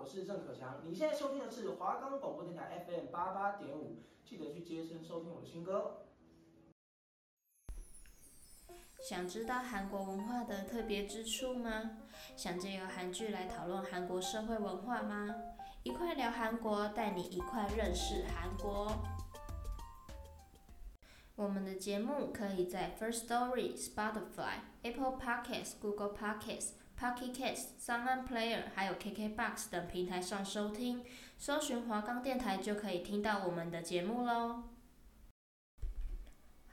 我是郑可强。你现在收听的是华冈广播电台 FM 八八点五，记得去接声收听我的新歌。想知道韩国文化的特别之处吗？想借由韩剧来讨论韩国社会文化吗？一块聊韩国，带你一块认识韩国。我们的节目可以在 First Story、Spotify、Apple Podcasts、Google Podcasts、Pocket Cast、Sound On Player 还有 KKBox 等平台上收听，搜寻华冈电台就可以听到我们的节目喽。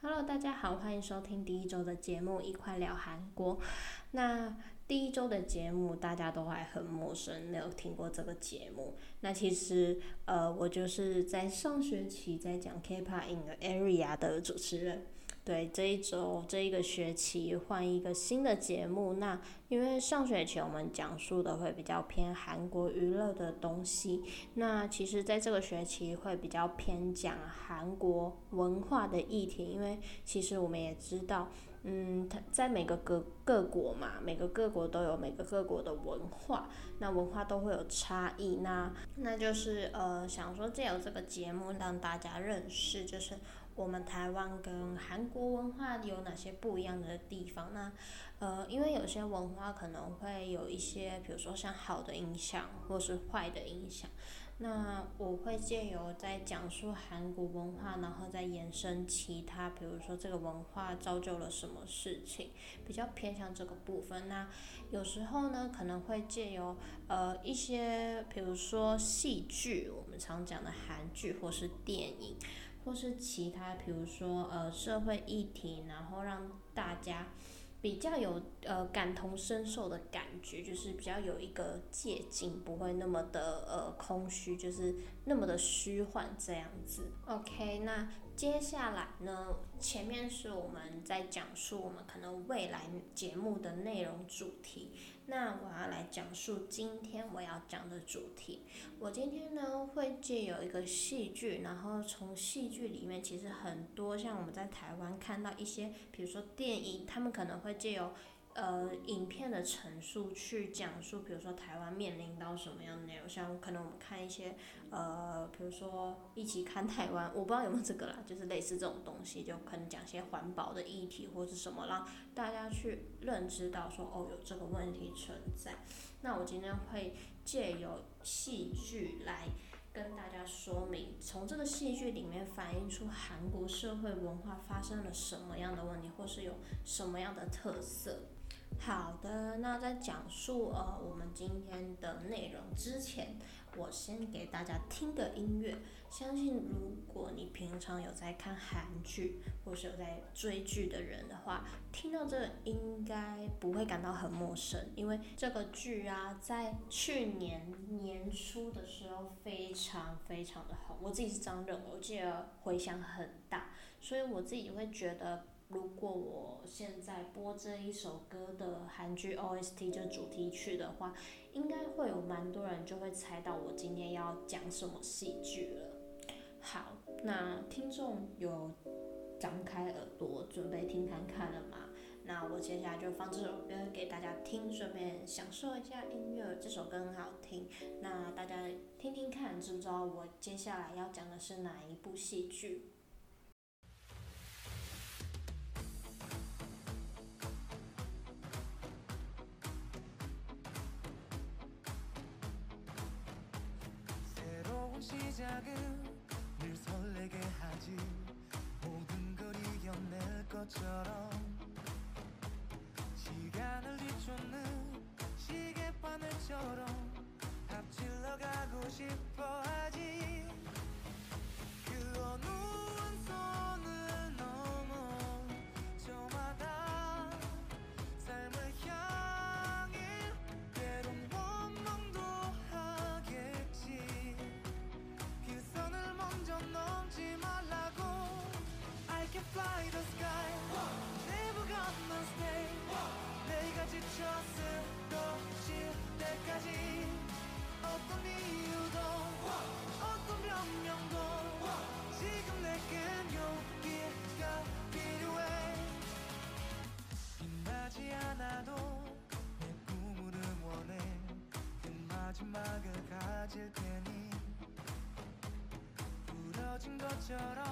Hello，大家好，欢迎收听第一周的节目，一块聊韩国。那第一周的节目大家都还很陌生，没有听过这个节目。那其实，呃，我就是在上学期在讲 K-pop in area 的主持人。对，这一周这一个学期换一个新的节目。那因为上学期我们讲述的会比较偏韩国娱乐的东西，那其实在这个学期会比较偏讲韩国文化的议题。因为其实我们也知道，嗯，它在每个各各国嘛，每个各国都有每个各国的文化，那文化都会有差异。那那就是呃，想说借由这个节目让大家认识，就是。我们台湾跟韩国文化有哪些不一样的地方？那，呃，因为有些文化可能会有一些，比如说像好的影响，或是坏的影响。那我会借由在讲述韩国文化，然后再延伸其他，比如说这个文化造就了什么事情，比较偏向这个部分。那有时候呢，可能会借由呃一些，比如说戏剧，我们常讲的韩剧或是电影。或是其他，比如说呃社会议题，然后让大家比较有呃感同身受的感觉，就是比较有一个借镜，不会那么的呃空虚，就是那么的虚幻这样子。OK，那接下来呢，前面是我们在讲述我们可能未来节目的内容主题。那我要来讲述今天我要讲的主题。我今天呢会借由一个戏剧，然后从戏剧里面，其实很多像我们在台湾看到一些，比如说电影，他们可能会借由。呃，影片的陈述去讲述，比如说台湾面临到什么样的内容，像可能我们看一些，呃，比如说一起看台湾，我不知道有没有这个啦，就是类似这种东西，就可能讲些环保的议题或者什么，让大家去认知到说，哦，有这个问题存在。那我今天会借由戏剧来跟大家说明，从这个戏剧里面反映出韩国社会文化发生了什么样的问题，或是有什么样的特色。好的，那在讲述呃我们今天的内容之前，我先给大家听个音乐。相信如果你平常有在看韩剧，或是有在追剧的人的话，听到这应该不会感到很陌生，因为这个剧啊，在去年年初的时候非常非常的好，我自己是这样认为，我记得回响很大，所以我自己会觉得。如果我现在播这一首歌的韩剧 OST 就主题曲的话，应该会有蛮多人就会猜到我今天要讲什么戏剧了。好，那听众有张开耳朵准备听看看了吗？那我接下来就放这首歌给大家听，顺便享受一下音乐。这首歌很好听，那大家听听看，知不知道我接下来要讲的是哪一部戏剧？ 시작은 늘 설레게 하지. 모든 걸 이겨낼 것처럼 시간을 뒤쫓는 시계바늘처럼 앞질러 가고 싶어 하지. llorar.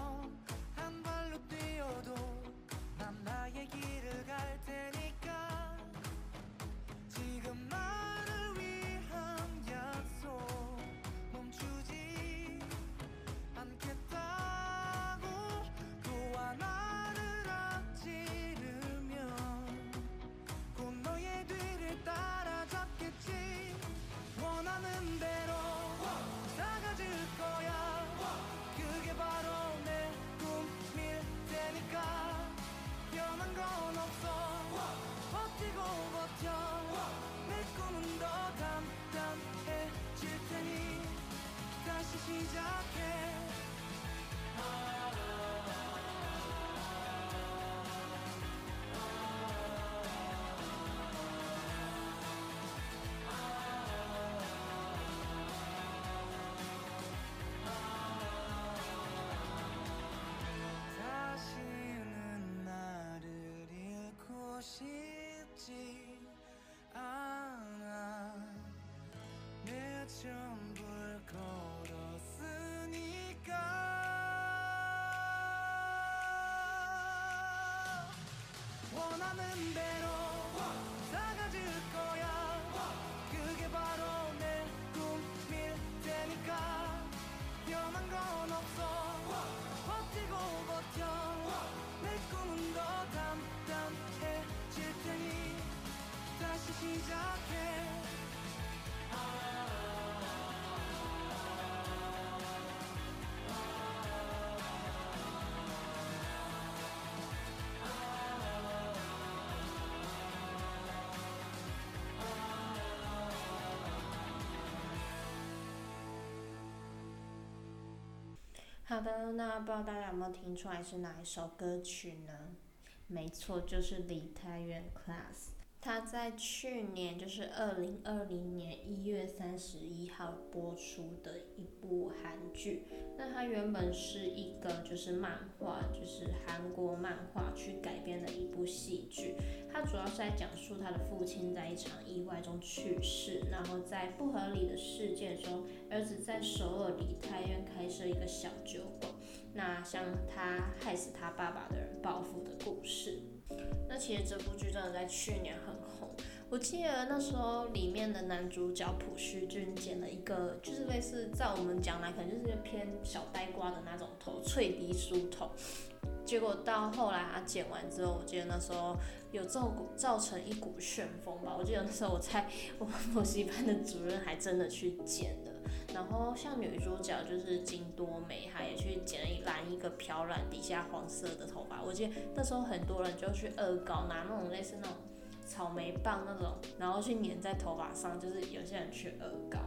싶지 않아. 내 전부를 걸었으니까. 원하는데 好的，那不知道大家有没有听出来是哪一首歌曲呢？没错，就是梨泰院 Class。他在去年，就是二零二零年一月三十一号播出的一部韩剧。那它原本是一个就是漫画，就是韩国漫画去改编的一部戏剧。它主要是在讲述他的父亲在一场意外中去世，然后在不合理的事件中，儿子在首尔梨泰院开设一个小酒馆，那向他害死他爸爸的人报复的故事。那其实这部剧真的在去年很红，我记得那时候里面的男主角朴叙俊剪了一个，就是类似在我们讲来可能就是偏小呆瓜的那种头，脆低梳头。结果到后来他剪完之后，我记得那时候有造造成一股旋风吧。我记得那时候我在 我们补习班的主任还真的去剪的。然后像女主角就是金多美，她也去剪了一染一个漂染底下黄色的头发。我记得那时候很多人就去恶搞，拿那种类似那种草莓棒那种，然后去粘在头发上，就是有些人去恶搞。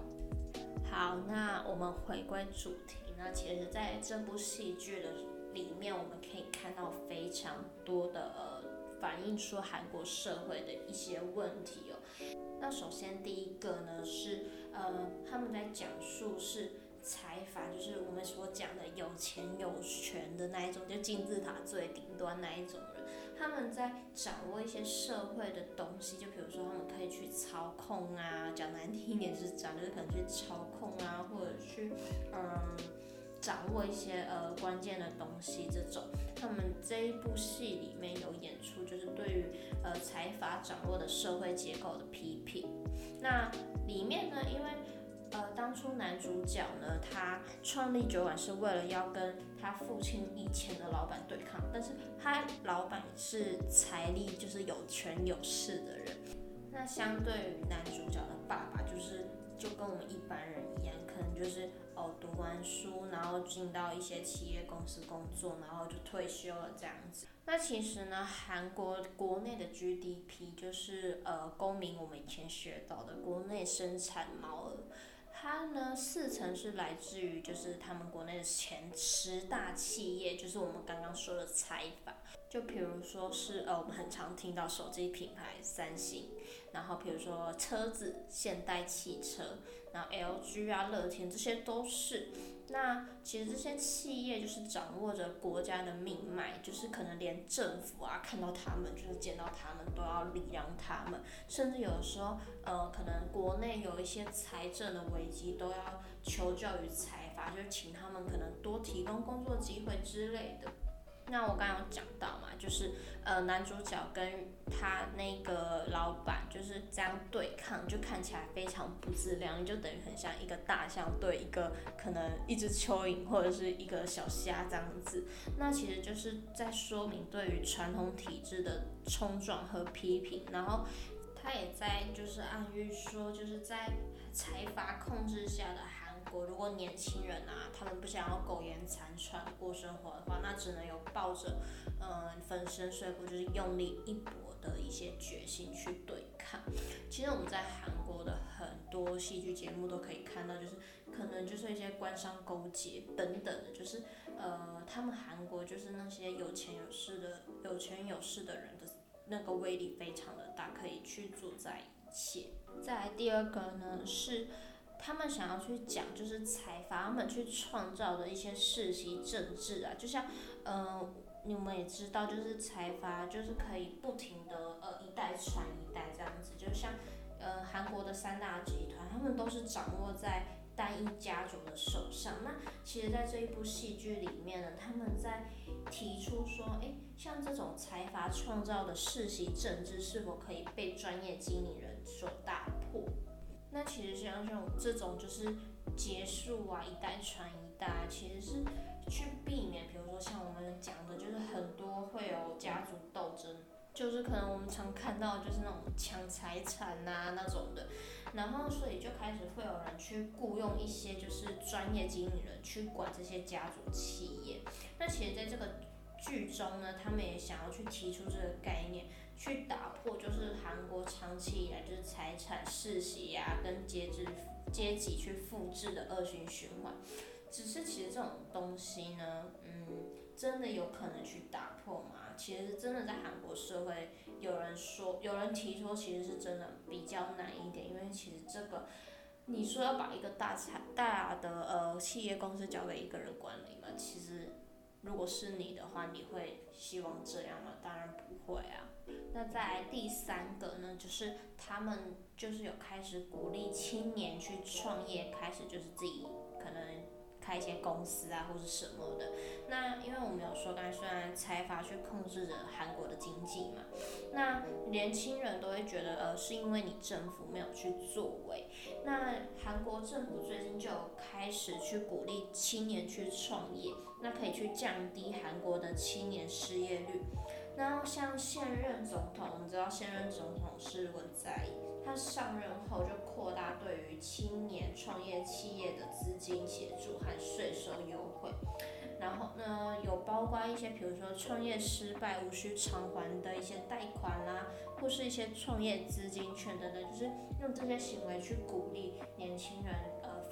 好，那我们回归主题。那其实在这部戏剧的里面，我们可以看到非常多的呃，反映出韩国社会的一些问题哦。那首先第一个呢是，呃，他们在讲述是财阀，就是我们所讲的有钱有权的那一种，就金字塔最顶端那一种人，他们在掌握一些社会的东西，就比如说他们可以去操控啊，讲难听一点是讲，就是可能去操控啊，或者去，嗯。掌握一些呃关键的东西，这种他们这一部戏里面有演出，就是对于呃财阀掌握的社会结构的批评。那里面呢，因为呃当初男主角呢，他创立酒馆是为了要跟他父亲以前的老板对抗，但是他老板是财力就是有权有势的人。那相对于男主角的爸爸，就是就跟我们一般人一样，可能就是。哦，读完书，然后进到一些企业公司工作，然后就退休了这样子。那其实呢，韩国国内的 GDP 就是呃，公民我们以前学到的国内生产毛额，它呢四成是来自于就是他们国内的前十大企业，就是我们刚刚说的财阀。就比如说是呃，我们很常听到手机品牌三星，然后比如说车子现代汽车，然后 LG 啊、乐天这些都是。那其实这些企业就是掌握着国家的命脉，就是可能连政府啊看到他们，就是见到他们都要礼让他们，甚至有的时候呃，可能国内有一些财政的危机，都要求教于财。阀，就是请他们可能多提供工作机会之类的。那我刚刚有讲到嘛，就是呃男主角跟他那个老板就是这样对抗，就看起来非常不自量，就等于很像一个大象对一个可能一只蚯蚓或者是一个小虾这样子。那其实就是在说明对于传统体制的冲撞和批评，然后他也在就是暗喻说，就是在财阀控制下的。如果年轻人啊，他们不想要苟延残喘过生活的话，那只能有抱着，嗯、粉身碎骨就是用力一搏的一些决心去对抗。其实我们在韩国的很多戏剧节目都可以看到，就是可能就是一些官商勾结等等的，就是呃，他们韩国就是那些有钱有势的有钱有势的人的那个威力非常的大，可以去主宰一切。再来第二个呢是。他们想要去讲，就是财阀他们去创造的一些世袭政治啊，就像，呃，你们也知道，就是财阀就是可以不停的呃一代传一代这样子，就像，呃，韩国的三大集团，他们都是掌握在单一家族的手上。那其实，在这一部戏剧里面呢，他们在提出说，诶，像这种财阀创造的世袭政治，是否可以被专业经理人所？那其实像像这种就是结束啊，一代传一代，其实是去避免，比如说像我们讲的，就是很多会有家族斗争，就是可能我们常看到就是那种抢财产呐那种的，然后所以就开始会有人去雇佣一些就是专业经理人去管这些家族企业。那其实在这个剧中呢，他们也想要去提出这个概念。去打破就是韩国长期以来就是财产世袭呀，跟阶级阶级去复制的恶性循环。只是其实这种东西呢，嗯，真的有可能去打破吗？其实真的在韩国社会，有人说，有人提出，其实是真的比较难一点，因为其实这个，你说要把一个大财大的呃企业公司交给一个人管理嘛，其实如果是你的话，你会希望这样吗？当然不会啊。那在第三个呢，就是他们就是有开始鼓励青年去创业，开始就是自己可能开一些公司啊，或者什么的。那因为我们有说，刚才虽然财阀去控制着韩国的经济嘛，那年轻人都会觉得，呃，是因为你政府没有去作为。那韩国政府最近就有开始去鼓励青年去创业，那可以去降低韩国的青年失业率。然后像现任总统，我们知道现任总统是文在寅，他上任后就扩大对于青年创业企业的资金协助和税收优惠，然后呢，有包括一些，比如说创业失败无需偿还的一些贷款啦，或是一些创业资金券等等，就是用这些行为去鼓励年轻人，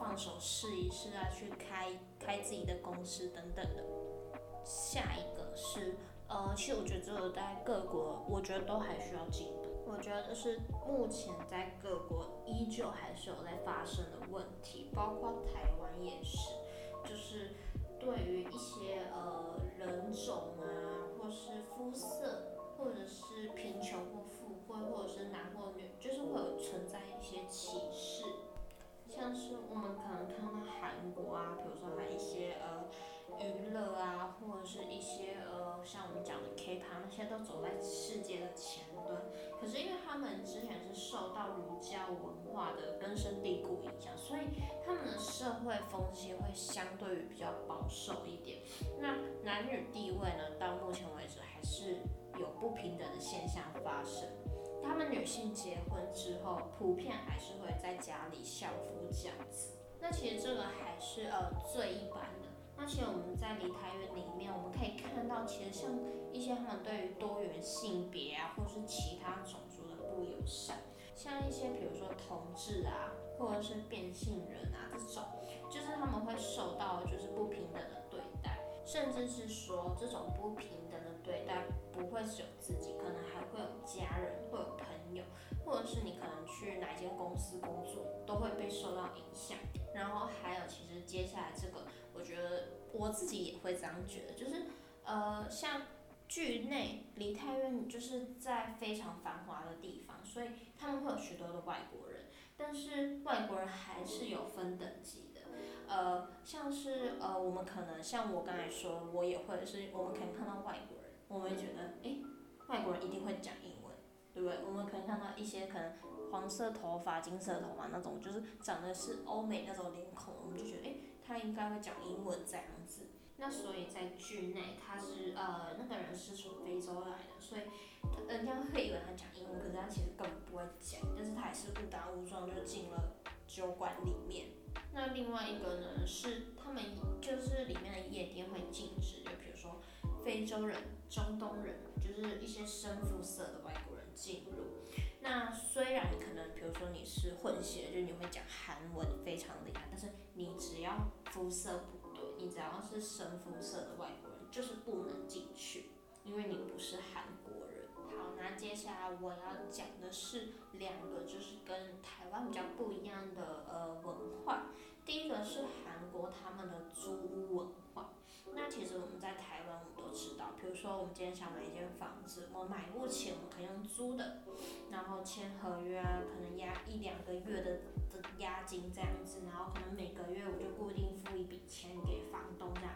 放手试一试啊，去开开自己的公司等等的。下一个是。呃，其实我觉得这个在各国，我觉得都还需要进步。我觉得是目前在各国依旧还是有在发生的问题，包括台湾也是，就是对于一些呃人种啊，或是肤色，或者是贫穷或富贵，或者是男或女，就是会有存在一些歧视。像是我们可能看到韩国啊，比如说还有一些呃。娱乐啊，或者是一些呃，像我们讲的 K-pop，那些都走在世界的前端。可是因为他们之前是受到儒家文化的根深蒂固影响，所以他们的社会风气会相对于比较保守一点。那男女地位呢，到目前为止还是有不平等的现象发生。他们女性结婚之后，普遍还是会在家里相夫教子。那其实这个还是呃最一般的。那其实我们在离台院里面，我们可以看到，其实像一些他们对于多元性别啊，或是其他种族的不友善，像一些比如说同志啊，或者是变性人啊这种，就是他们会受到就是不平等的，甚至是说这种不平等的对待不会只有自己，可能还会有家人，会有朋友，或者是你可能去哪间公司工作，都会被受到影响。然后还有，其实接下来这个。我觉得我自己也会这样觉得，就是呃，像剧内梨泰院就是在非常繁华的地方，所以他们会有许多的外国人。但是外国人还是有分等级，呃，像是呃，我们可能像我刚才说，我也会是，我们可能看到外国人，我们会觉得，诶、外国人一定会讲英文，对不对？我们可能看到一些可能黄色头发、金色头发那种，就是长得是欧美那种脸孔，我们就觉得，诶、他应该会讲英文这样子。那所以在剧内，他是呃那个人是从非洲来的，所以人家会以为他讲英文，可是他其实根本不会讲，但是他还是误打误撞就进了酒馆里面。那另外一个呢，是他们就是里面的夜店会禁止，就比如说非洲人、中东人，就是一些深肤色的外国人进入。那虽然可能比如说你是混血，就你会讲韩文非常厉害，但是你只要肤色不对。你只要是深肤色的外国人，就是不能进去，因为你不是韩。好，那接下来我要讲的是两个，就是跟台湾比较不一样的呃文化。第一个是韩国他们的租屋文化。那其实我们在台湾我们都知道，比如说我们今天想买一间房子，我买不起，我们可以用租的，然后签合约啊，可能押一两个月的的。押金这样子，然后可能每个月我就固定付一笔钱给房东这样。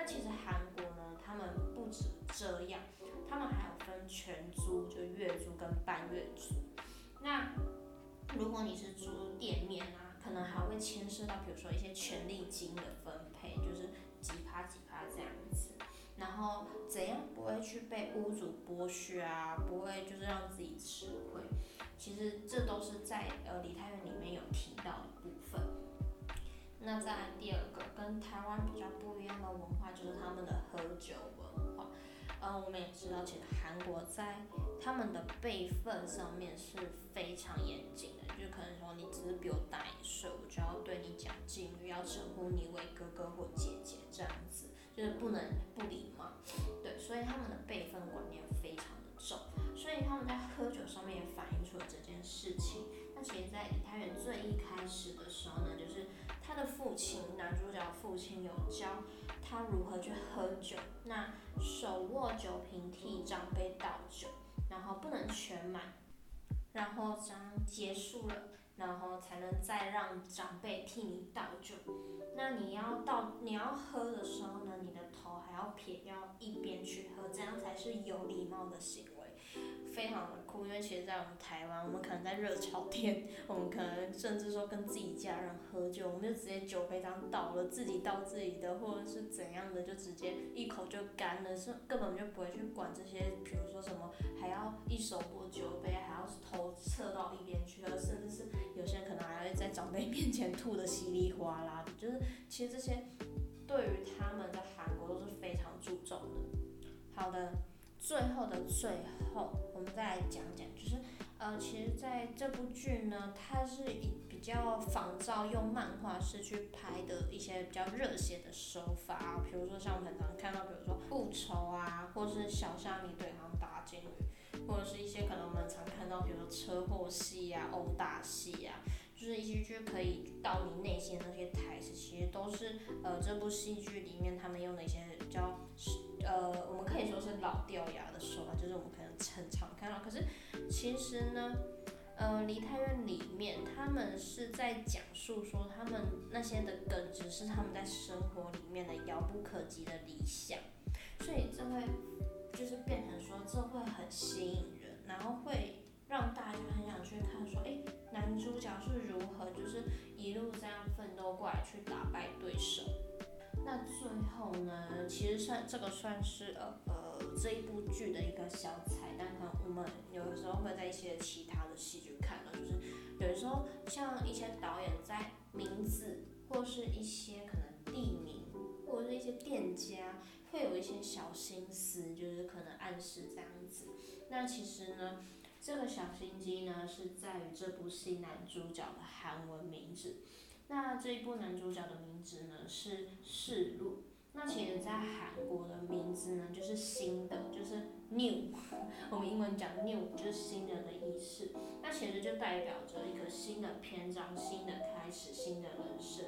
那其实韩国呢，他们不止这样，他们还有分全租，就月租跟半月租。那如果你是租店面啊，可能还会牵涉到，比如说一些权利金的分配，就是几趴几趴这样子。然后怎样不会去被屋主剥削啊？不会就是让自己吃亏。其实这都是在呃梨泰院里面有提到的部分。那再第二个跟台湾比较不一样的文化，就是他们的喝酒文化。嗯，我们也知道，其实韩国在他们的辈分上面是非常严谨的，就可能说你只是比我大一岁，我就要对你讲敬语，要称呼你为哥哥或姐姐这样子，就是不能不礼貌。对，所以他们的辈分观念非常的重，所以他们在喝酒上面也反映出了。这件事情，那其实，在梨泰院最一开始的时候呢，就是他的父亲，男主角父亲有教他如何去喝酒，那手握酒瓶替长辈倒酒，然后不能全满，然后这样结束了，然后才能再让长辈替你倒酒。那你要倒，你要喝的时候呢，你的头还要撇掉一边去喝，这样才是有礼貌的行为。非常的酷，因为其实，在我们台湾，我们可能在热炒店，我们可能甚至说跟自己家人喝酒，我们就直接酒杯这样倒了，自己倒自己的，或者是怎样的，就直接一口就干了，是根本就不会去管这些，比如说什么还要一手拨酒杯，还要头侧到一边去，而甚至是有些人可能还会在长辈面前吐得稀里哗啦的，就是其实这些对于他们在韩国都是非常注重的。好的。最后的最后，我们再来讲讲，就是，呃，其实在这部剧呢，它是以比较仿照用漫画式去拍的一些比较热血的手法啊，比如说像我们很常看到，比如说复仇啊，或是小虾米对抗大金鱼，或者是一些可能我们常看到，比如说车祸戏啊、殴打戏啊，就是一些剧可以到你内心那些台词，其实都是呃这部戏剧里面他们用的一些比较。掉牙的手法，就是我们可能很常看到。可是其实呢，呃，梨泰院里面他们是在讲述说他们那些的梗，只是他们在生活里面的遥不可及的理想，所以这会就是变成说这会很吸引人，然后会让大家很想去看说，哎，男主角是如何就是一路这样奋斗过来去打败对手。那最后呢，其实算这个算是呃呃这一部剧的一个小彩蛋，可能我们有的时候会在一些其他的戏剧看到，就是有的时候像一些导演在名字或是一些可能地名或者是一些店家会有一些小心思，就是可能暗示这样子。那其实呢，这个小心机呢是在于这部戏男主角的韩文名字。那这一部男主角的名字呢是世路，那其实在韩国的名字呢就是新的，就是 new，我们英文讲 new 就是新的的意思，那其实就代表着一个新的篇章、新的开始、新的人生。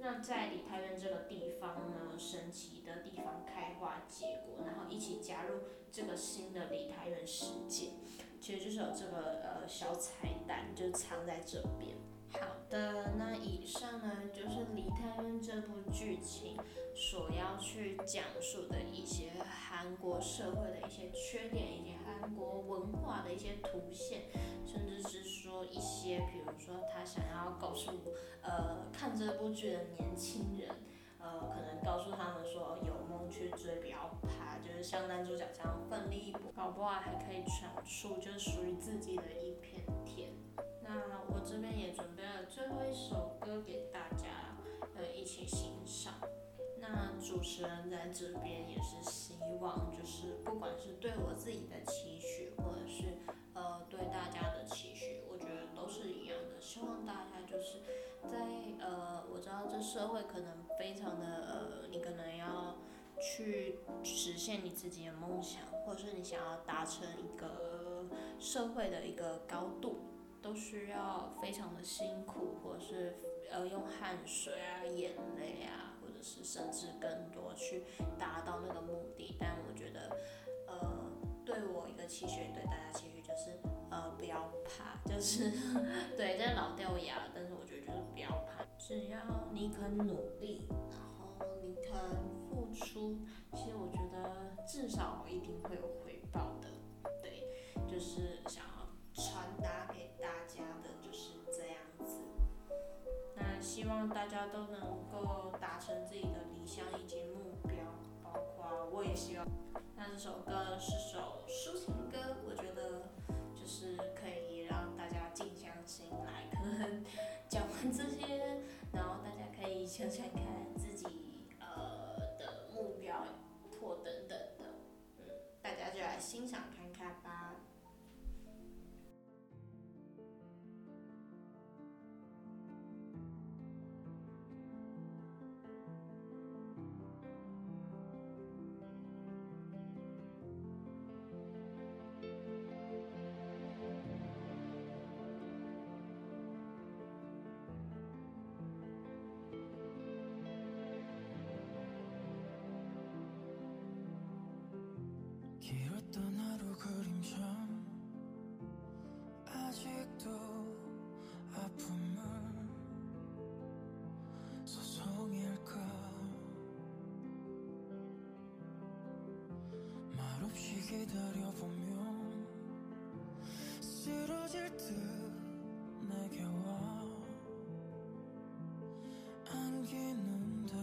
那在梨泰院这个地方呢，神奇的地方开花结果，然后一起加入这个新的梨泰院世界，其实就是有这个呃小彩蛋就藏在这边。好的，那以上呢就是《梨泰院》这部剧情所要去讲述的一些韩国社会的一些缺点，以及韩国文化的一些凸显，甚至是说一些，比如说他想要告诉呃看这部剧的年轻人，呃可能告诉他们说有梦去追，不要怕，就是像男主角这样奋力一搏，搞不好还可以闯出就是属于自己的一片天。那我这边也准备了最后一首歌给大家，呃，一起欣赏。那主持人在这边也是希望，就是不管是对我自己的期许，或者是呃对大家的期许，我觉得都是一样的。希望大家就是在呃，我知道这社会可能非常的呃，你可能要去实现你自己的梦想，或者是你想要达成一个社会的一个高度。都需要非常的辛苦，或者是呃用汗水啊、眼泪啊，或者是甚至更多去达到那个目的。但我觉得，呃，对我一个期许，对大家期许就是，呃，不要怕，就是 对，这老掉牙，但是我觉得就是不要怕，只要你肯努力，然后你肯付出，其实我觉得至少一定会有回报的。对，就是想要传达给大家的就是这样子，那。希望大家都能够达成自己的理想以及目标，包括我也希望。那这首歌是首抒情歌，我觉得就是可以让大家静下心来，可能讲完这些，然后大家可以想想看自己呃的目标或等等的，嗯，大家就来欣赏看看吧。 기다려보면 쓰러질 듯 내게 와. 안기는데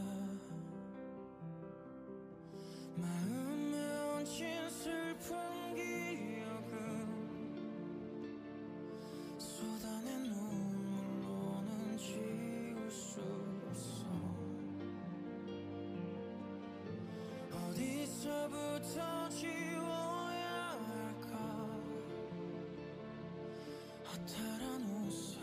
마음에 얹힌 슬픈 기억은 쏟아낸 눈물로는 지울 수 없어. 어디서부터 지 허탈한 웃음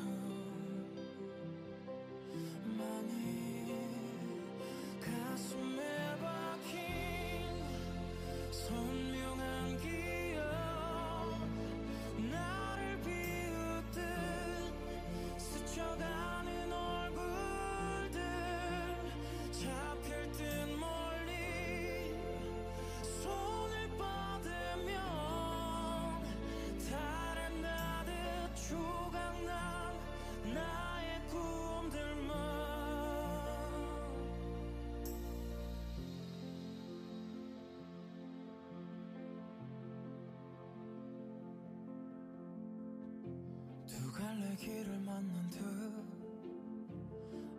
설레 길을 만난 듯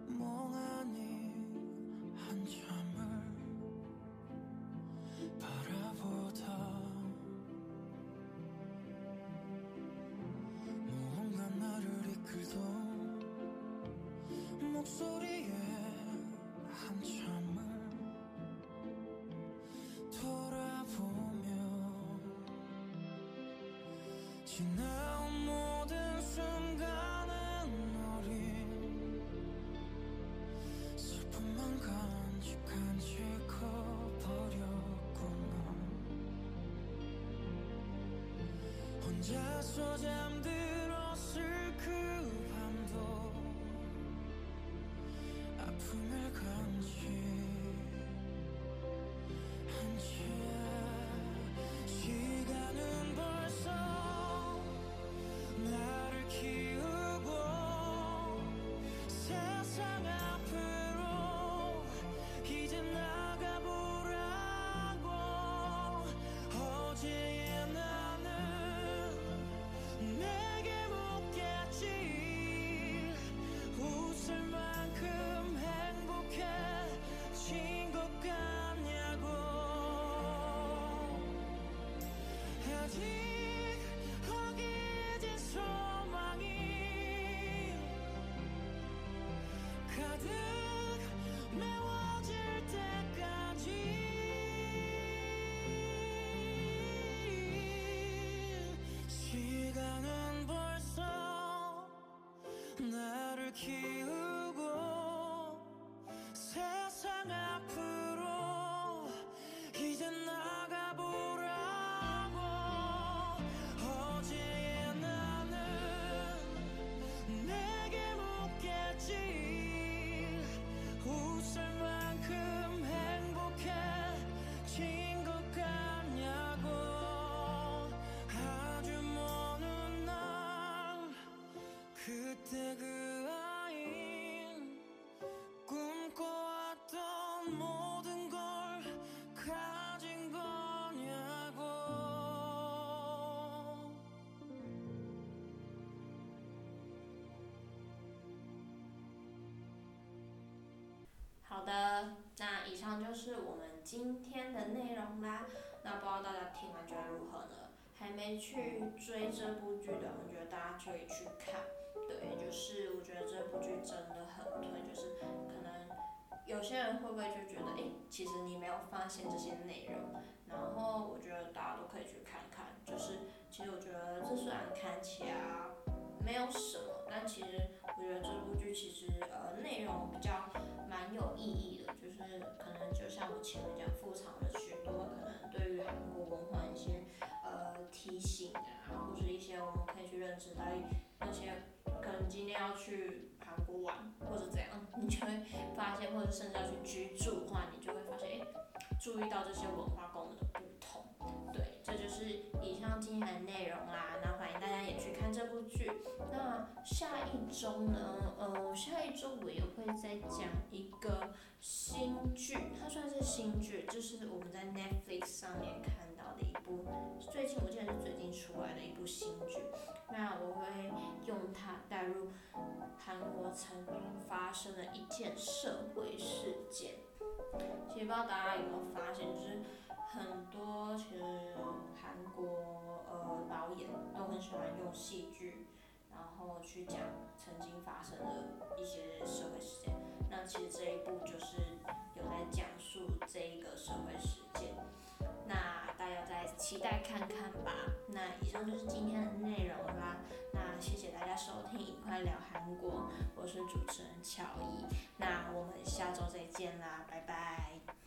멍하니 한참을 바라보다 무언가 나를 이끌던 목소리에 한참을 돌아보며 지나 간직 간직해버렸구나. 혼자서 잠들었을 그 나를 기 好的，那以上就是我们今天的内容啦。那不知道大家听完觉得如何呢？还没去追这部剧的，我觉得大家可以去看。对，就是我觉得这部剧真的很推，就是可能有些人会不会就觉得，哎、其实你没有发现这些内容。然后我觉得大家都可以去看看，就是其实我觉得这虽然看起来没有什么，但其实我觉得这部剧其实呃内容比较。蛮有意义的，就是可能就像我前面讲，附藏了许多可能对于韩国文化一些呃提醒啊，或者一些我们可以去认知到那些可能今天要去韩国玩或者怎样，你就会发现，或者甚至要去居住的话，你就会发现，哎、注意到这些文化功能的不同。对，这就是以上今天的内容啦。那欢迎大家也去看这部剧。那下一周呢？呃，下一周我也在讲一个新剧，它算是新剧，就是我们在 Netflix 上面看到的一部，最近我记得是最近出来的一部新剧。那我会用它带入韩国曾经发生的一件社会事件。其实不知道大家有没有发现，就是。很多其实韩国呃导演都很喜欢用戏剧，然后去讲曾经发生的一些社会事件。那其实这一部就是有在讲述这一个社会事件。那大家再期待看看吧。那以上就是今天的内容啦。那谢谢大家收听，一块聊韩国，我是主持人乔伊。那我们下周再见啦，拜拜。